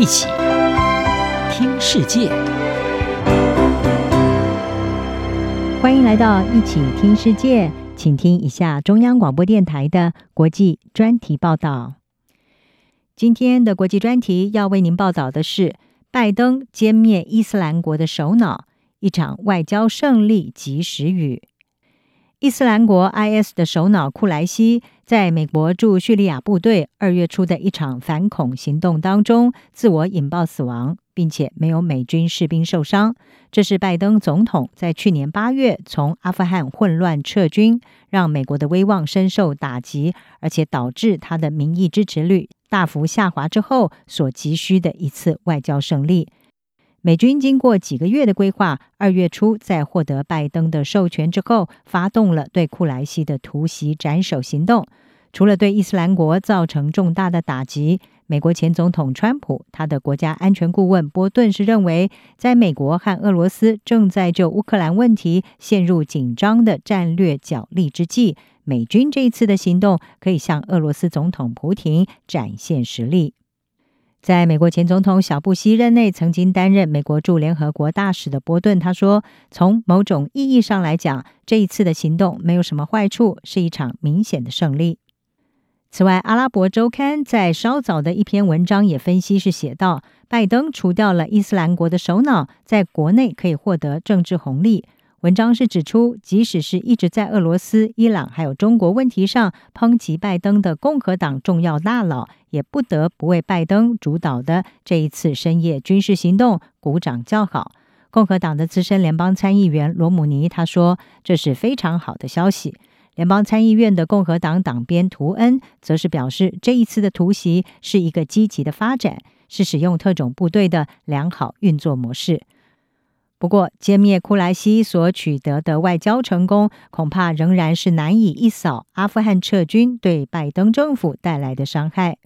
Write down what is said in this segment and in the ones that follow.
一起听世界，欢迎来到一起听世界，请听一下中央广播电台的国际专题报道。今天的国际专题要为您报道的是：拜登歼灭伊斯兰国的首脑，一场外交胜利及时雨。伊斯兰国 IS 的首脑库莱西，在美国驻叙利亚部队二月初的一场反恐行动当中，自我引爆死亡，并且没有美军士兵受伤。这是拜登总统在去年八月从阿富汗混乱撤军，让美国的威望深受打击，而且导致他的民意支持率大幅下滑之后所急需的一次外交胜利。美军经过几个月的规划，二月初在获得拜登的授权之后，发动了对库莱西的突袭斩首行动。除了对伊斯兰国造成重大的打击，美国前总统川普他的国家安全顾问波顿是认为，在美国和俄罗斯正在就乌克兰问题陷入紧张的战略角力之际，美军这一次的行动可以向俄罗斯总统普廷展现实力。在美国前总统小布希任内，曾经担任美国驻联合国大使的波顿他说：“从某种意义上来讲，这一次的行动没有什么坏处，是一场明显的胜利。”此外，《阿拉伯周刊》在稍早的一篇文章也分析是写道：“拜登除掉了伊斯兰国的首脑，在国内可以获得政治红利。”文章是指出，即使是一直在俄罗斯、伊朗还有中国问题上抨击拜登的共和党重要大佬，也不得不为拜登主导的这一次深夜军事行动鼓掌叫好。共和党的资深联邦参议员罗姆尼他说：“这是非常好的消息。”联邦参议院的共和党党鞭图恩则是表示，这一次的突袭是一个积极的发展，是使用特种部队的良好运作模式。不过，歼灭库莱西所取得的外交成功，恐怕仍然是难以一扫阿富汗撤军对拜登政府带来的伤害。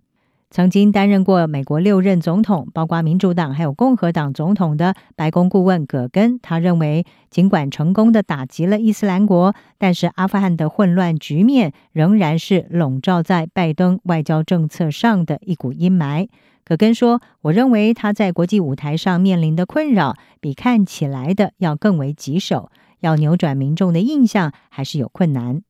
曾经担任过美国六任总统，包括民主党还有共和党总统的白宫顾问葛根，他认为，尽管成功的打击了伊斯兰国，但是阿富汗的混乱局面仍然是笼罩在拜登外交政策上的一股阴霾。葛根说：“我认为他在国际舞台上面临的困扰，比看起来的要更为棘手。要扭转民众的印象，还是有困难。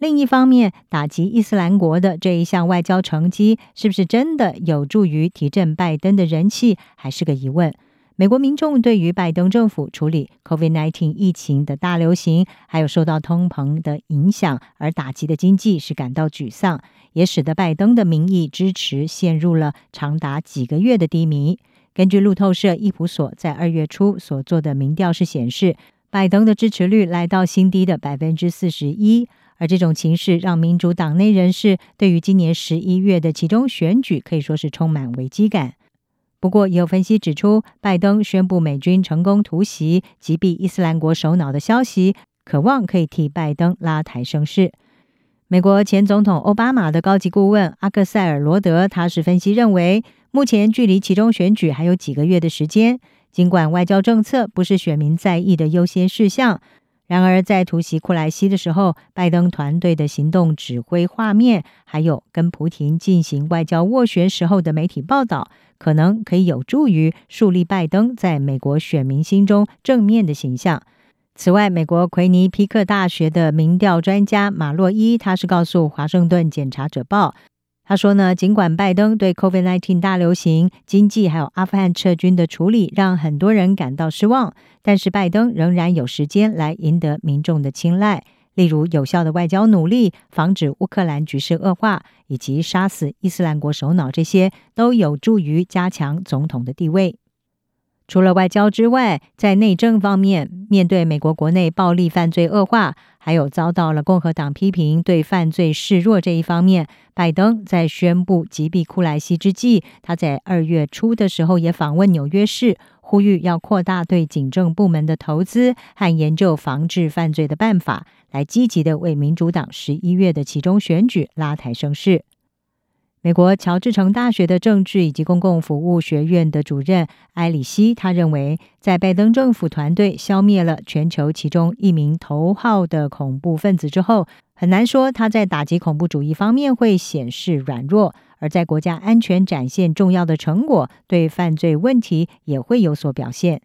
另一方面，打击伊斯兰国的这一项外交成绩，是不是真的有助于提振拜登的人气，还是个疑问。”美国民众对于拜登政府处理 COVID-19 疫情的大流行，还有受到通膨的影响而打击的经济是感到沮丧，也使得拜登的民意支持陷入了长达几个月的低迷。根据路透社伊普所在二月初所做的民调是显示，拜登的支持率来到新低的百分之四十一，而这种情势让民主党内人士对于今年十一月的其中选举可以说是充满危机感。不过，也有分析指出，拜登宣布美军成功突袭击毙伊斯兰国首脑的消息，渴望可以替拜登拉抬声势。美国前总统奥巴马的高级顾问阿克塞尔罗德，他是分析认为，目前距离其中选举还有几个月的时间，尽管外交政策不是选民在意的优先事项。然而，在突袭库莱西的时候，拜登团队的行动指挥画面，还有跟普廷进行外交斡旋时候的媒体报道，可能可以有助于树立拜登在美国选民心中正面的形象。此外，美国奎尼皮克大学的民调专家马洛伊，他是告诉《华盛顿检察者报》。他说呢，尽管拜登对 COVID-19 大流行、经济还有阿富汗撤军的处理让很多人感到失望，但是拜登仍然有时间来赢得民众的青睐，例如有效的外交努力、防止乌克兰局势恶化以及杀死伊斯兰国首脑，这些都有助于加强总统的地位。除了外交之外，在内政方面，面对美国国内暴力犯罪恶化，还有遭到了共和党批评对犯罪示弱这一方面，拜登在宣布击毙库莱西之际，他在二月初的时候也访问纽约市，呼吁要扩大对警政部门的投资和研究防治犯罪的办法，来积极的为民主党十一月的其中选举拉抬声势。美国乔治城大学的政治以及公共服务学院的主任埃里希，他认为，在拜登政府团队消灭了全球其中一名头号的恐怖分子之后，很难说他在打击恐怖主义方面会显示软弱，而在国家安全展现重要的成果，对犯罪问题也会有所表现。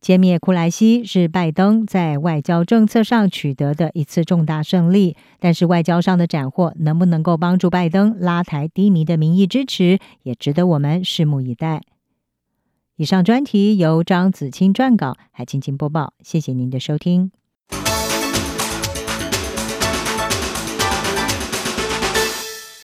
歼灭库莱西是拜登在外交政策上取得的一次重大胜利，但是外交上的斩获能不能够帮助拜登拉抬低迷的民意支持，也值得我们拭目以待。以上专题由张子清撰稿，还静静播报，谢谢您的收听。